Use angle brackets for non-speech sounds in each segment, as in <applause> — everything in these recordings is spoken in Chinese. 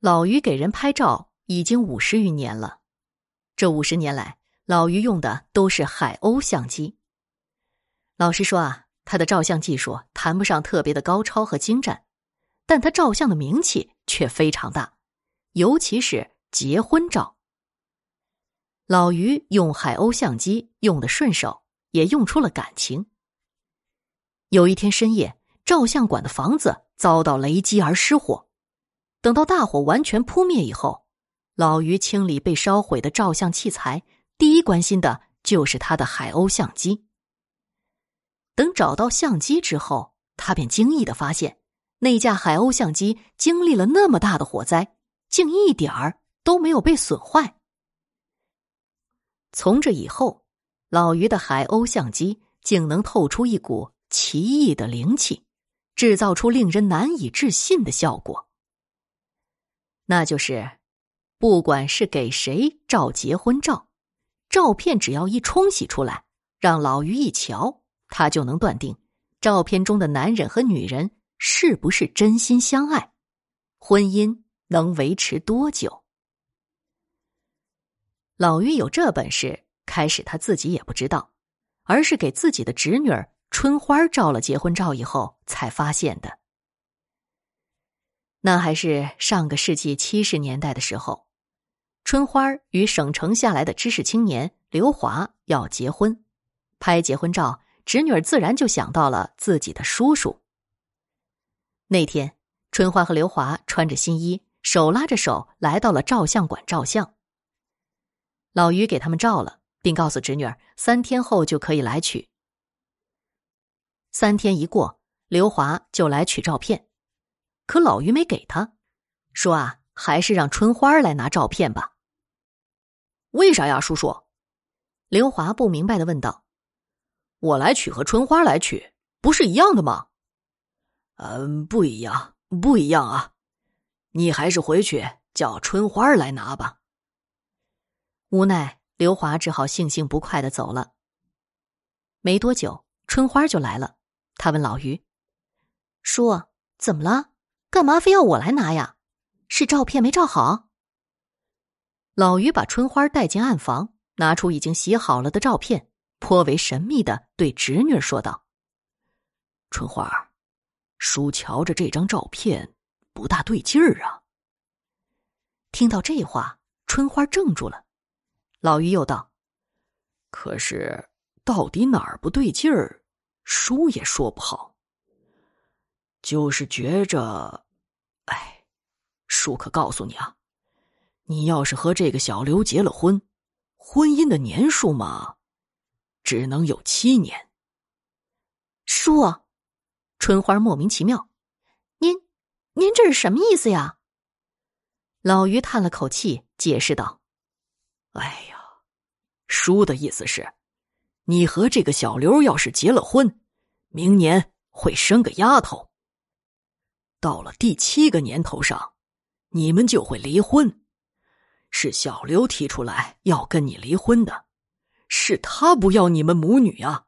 老于给人拍照已经五十余年了，这五十年来，老于用的都是海鸥相机。老实说啊，他的照相技术谈不上特别的高超和精湛，但他照相的名气却非常大，尤其是结婚照。老于用海鸥相机用的顺手，也用出了感情。有一天深夜，照相馆的房子遭到雷击而失火。等到大火完全扑灭以后，老于清理被烧毁的照相器材，第一关心的就是他的海鸥相机。等找到相机之后，他便惊异的发现，那架海鸥相机经历了那么大的火灾，竟一点儿都没有被损坏。从这以后，老于的海鸥相机竟能透出一股奇异的灵气，制造出令人难以置信的效果。那就是，不管是给谁照结婚照，照片只要一冲洗出来，让老于一瞧，他就能断定照片中的男人和女人是不是真心相爱，婚姻能维持多久。老于有这本事，开始他自己也不知道，而是给自己的侄女春花照了结婚照以后才发现的。那还是上个世纪七十年代的时候，春花与省城下来的知识青年刘华要结婚，拍结婚照，侄女自然就想到了自己的叔叔。那天，春花和刘华穿着新衣，手拉着手来到了照相馆照相。老于给他们照了，并告诉侄女三天后就可以来取。三天一过，刘华就来取照片。可老于没给他，说啊，还是让春花来拿照片吧。为啥呀，叔叔？刘华不明白的问道。我来取和春花来取不是一样的吗？嗯，不一样，不一样啊！你还是回去叫春花来拿吧。无奈，刘华只好悻悻不快的走了。没多久，春花就来了。他问老于：“叔，怎么了？”干嘛非要我来拿呀？是照片没照好。老于把春花带进暗房，拿出已经洗好了的照片，颇为神秘的对侄女说道：“春花，叔瞧着这张照片不大对劲儿啊。”听到这话，春花怔住了。老于又道：“可是到底哪儿不对劲儿，叔也说不好。就是觉着。”叔可告诉你啊，你要是和这个小刘结了婚，婚姻的年数嘛，只能有七年。叔，春花莫名其妙，您，您这是什么意思呀？老于叹了口气，解释道：“哎呀，叔的意思是，你和这个小刘要是结了婚，明年会生个丫头。”到了第七个年头上，你们就会离婚。是小刘提出来要跟你离婚的，是他不要你们母女啊。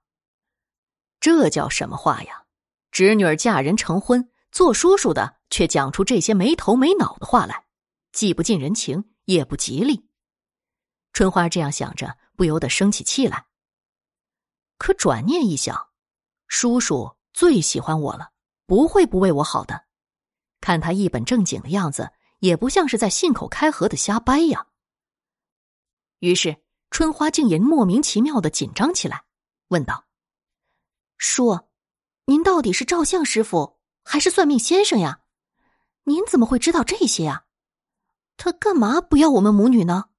这叫什么话呀？侄女儿嫁人成婚，做叔叔的却讲出这些没头没脑的话来，既不近人情，也不吉利。春花这样想着，不由得生起气来。可转念一想，叔叔最喜欢我了，不会不为我好的。看他一本正经的样子，也不像是在信口开河的瞎掰呀。于是春花竟也莫名其妙的紧张起来，问道：“叔，您到底是照相师傅还是算命先生呀？您怎么会知道这些呀？他干嘛不要我们母女呢？”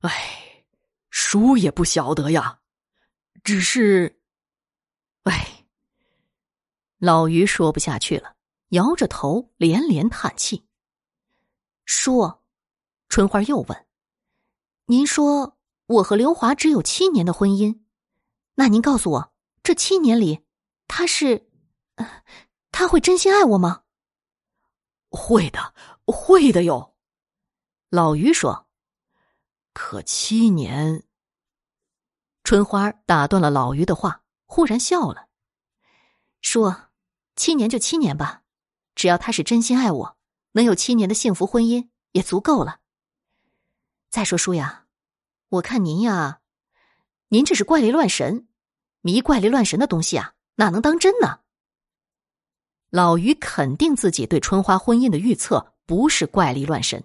哎，叔也不晓得呀，只是……哎，老于说不下去了。摇着头，连连叹气。叔，春花又问：“您说我和刘华只有七年的婚姻，那您告诉我，这七年里，他是，他会真心爱我吗？”“会的，会的哟。”老于说。“可七年。”春花打断了老于的话，忽然笑了，说：“七年就七年吧。”只要他是真心爱我，能有七年的幸福婚姻也足够了。再说叔呀，我看您呀，您这是怪力乱神，迷怪力乱神的东西啊，哪能当真呢？老于肯定自己对春花婚姻的预测不是怪力乱神，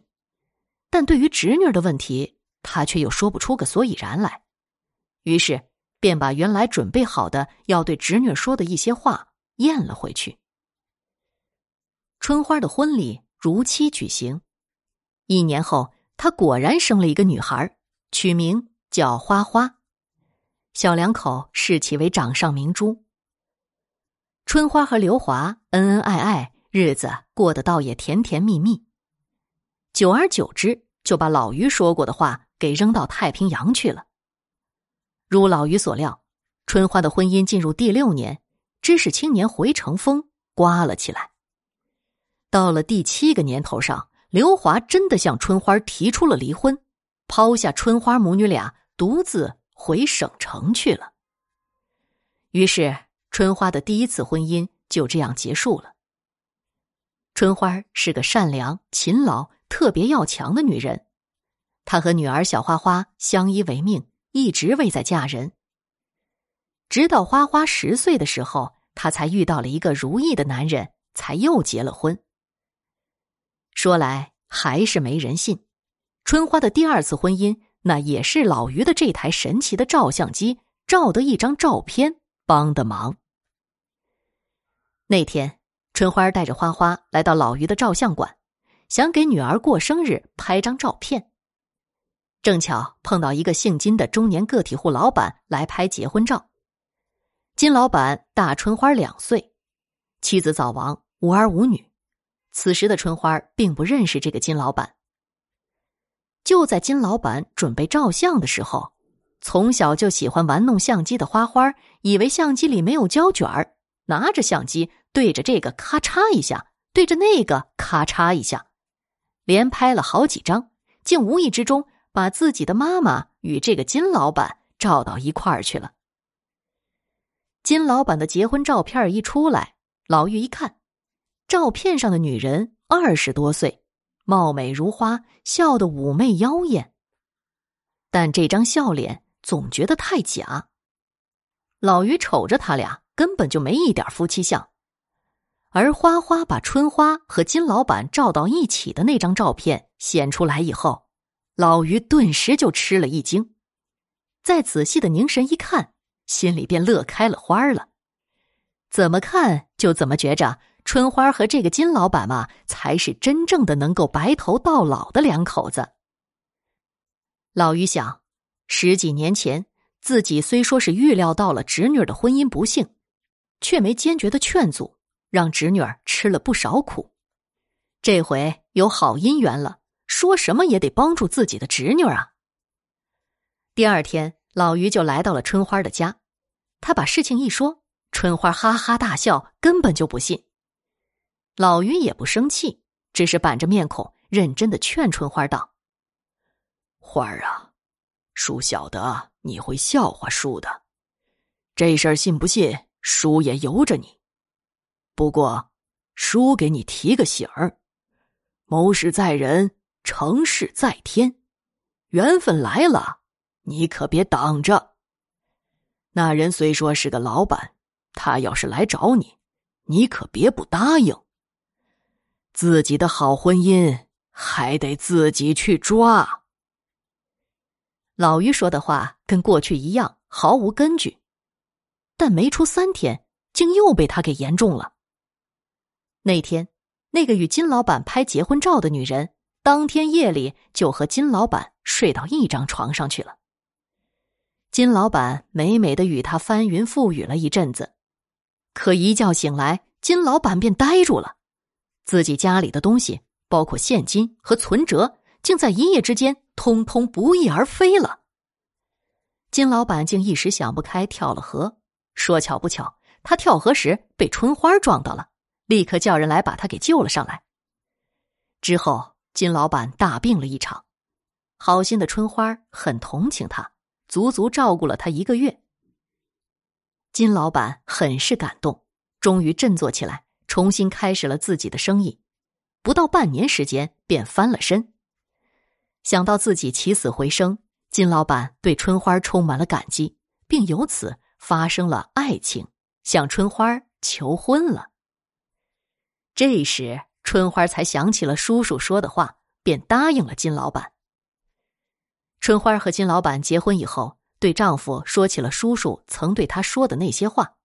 但对于侄女的问题，他却又说不出个所以然来，于是便把原来准备好的要对侄女说的一些话咽了回去。春花的婚礼如期举行，一年后，她果然生了一个女孩，取名叫花花。小两口视其为掌上明珠。春花和刘华恩恩爱爱，日子过得倒也甜甜蜜蜜。久而久之，就把老于说过的话给扔到太平洋去了。如老于所料，春花的婚姻进入第六年，知识青年回城风刮了起来。到了第七个年头上，刘华真的向春花提出了离婚，抛下春花母女俩独自回省城去了。于是，春花的第一次婚姻就这样结束了。春花是个善良、勤劳、特别要强的女人，她和女儿小花花相依为命，一直未再嫁人。直到花花十岁的时候，她才遇到了一个如意的男人，才又结了婚。说来还是没人信，春花的第二次婚姻，那也是老于的这台神奇的照相机照的一张照片帮的忙。那天，春花带着花花来到老于的照相馆，想给女儿过生日拍张照片。正巧碰到一个姓金的中年个体户老板来拍结婚照。金老板大春花两岁，妻子早亡，无儿无女。此时的春花并不认识这个金老板。就在金老板准备照相的时候，从小就喜欢玩弄相机的花花以为相机里没有胶卷儿，拿着相机对着这个咔嚓一下，对着那个咔嚓一下，连拍了好几张，竟无意之中把自己的妈妈与这个金老板照到一块儿去了。金老板的结婚照片一出来，老玉一看。照片上的女人二十多岁，貌美如花，笑得妩媚妖艳。但这张笑脸总觉得太假。老于瞅着他俩，根本就没一点夫妻相。而花花把春花和金老板照到一起的那张照片显出来以后，老于顿时就吃了一惊。再仔细的凝神一看，心里便乐开了花了。怎么看就怎么觉着。春花和这个金老板嘛，才是真正的能够白头到老的两口子。老于想，十几年前自己虽说是预料到了侄女的婚姻不幸，却没坚决的劝阻，让侄女儿吃了不少苦。这回有好姻缘了，说什么也得帮助自己的侄女啊。第二天，老于就来到了春花的家，他把事情一说，春花哈哈大笑，根本就不信。老于也不生气，只是板着面孔，认真的劝春花道：“花儿啊，叔晓得你会笑话叔的，这事儿信不信，叔也由着你。不过，叔给你提个醒儿：谋事在人，成事在天。缘分来了，你可别挡着。那人虽说是个老板，他要是来找你，你可别不答应。”自己的好婚姻还得自己去抓。老于说的话跟过去一样毫无根据，但没出三天，竟又被他给言中了。那天，那个与金老板拍结婚照的女人，当天夜里就和金老板睡到一张床上去了。金老板美美的与她翻云覆雨了一阵子，可一觉醒来，金老板便呆住了。自己家里的东西，包括现金和存折，竟在一夜之间通通不翼而飞了。金老板竟一时想不开，跳了河。说巧不巧，他跳河时被春花撞到了，立刻叫人来把他给救了上来。之后，金老板大病了一场，好心的春花很同情他，足足照顾了他一个月。金老板很是感动，终于振作起来。重新开始了自己的生意，不到半年时间便翻了身。想到自己起死回生，金老板对春花充满了感激，并由此发生了爱情，向春花求婚了。这时，春花才想起了叔叔说的话，便答应了金老板。春花和金老板结婚以后，对丈夫说起了叔叔曾对她说的那些话。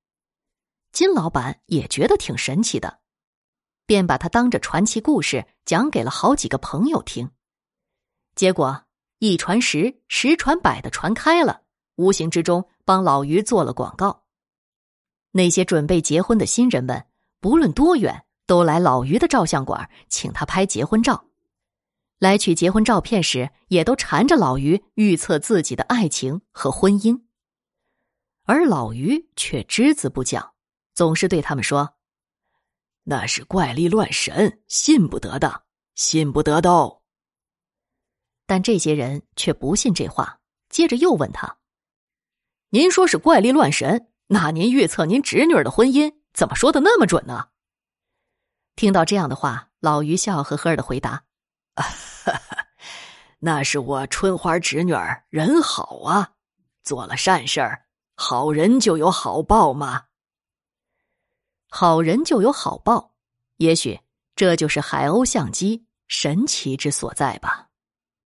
金老板也觉得挺神奇的，便把他当着传奇故事讲给了好几个朋友听。结果一传十，十传百的传开了，无形之中帮老于做了广告。那些准备结婚的新人们，不论多远，都来老于的照相馆请他拍结婚照。来取结婚照片时，也都缠着老于预测自己的爱情和婚姻，而老于却只字不讲。总是对他们说：“那是怪力乱神，信不得的，信不得的。”哦。但这些人却不信这话，接着又问他：“您说是怪力乱神，那您预测您侄女儿的婚姻，怎么说的那么准呢？”听到这样的话，老于笑呵呵的回答：“哈 <laughs> 哈那是我春花侄女儿人好啊，做了善事儿，好人就有好报嘛。”好人就有好报，也许这就是海鸥相机神奇之所在吧。